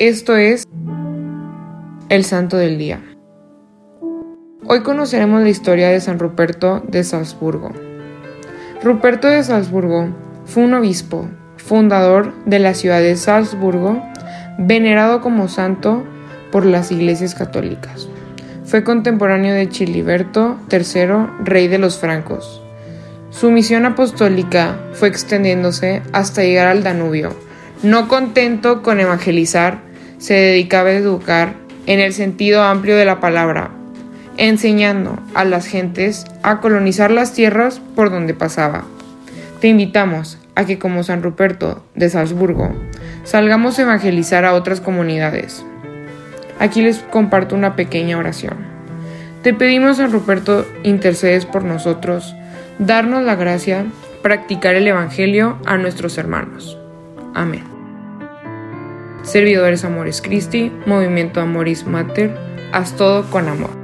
Esto es el Santo del Día. Hoy conoceremos la historia de San Ruperto de Salzburgo. Ruperto de Salzburgo fue un obispo, fundador de la ciudad de Salzburgo, venerado como santo por las iglesias católicas. Fue contemporáneo de Chiliberto III, rey de los francos. Su misión apostólica fue extendiéndose hasta llegar al Danubio. No contento con evangelizar, se dedicaba a educar en el sentido amplio de la palabra, enseñando a las gentes a colonizar las tierras por donde pasaba. Te invitamos a que como San Ruperto de Salzburgo salgamos a evangelizar a otras comunidades. Aquí les comparto una pequeña oración. Te pedimos, San Ruperto, intercedes por nosotros, darnos la gracia, practicar el Evangelio a nuestros hermanos. Amén. Servidores Amores Christi, Movimiento Amoris Mater, haz todo con amor.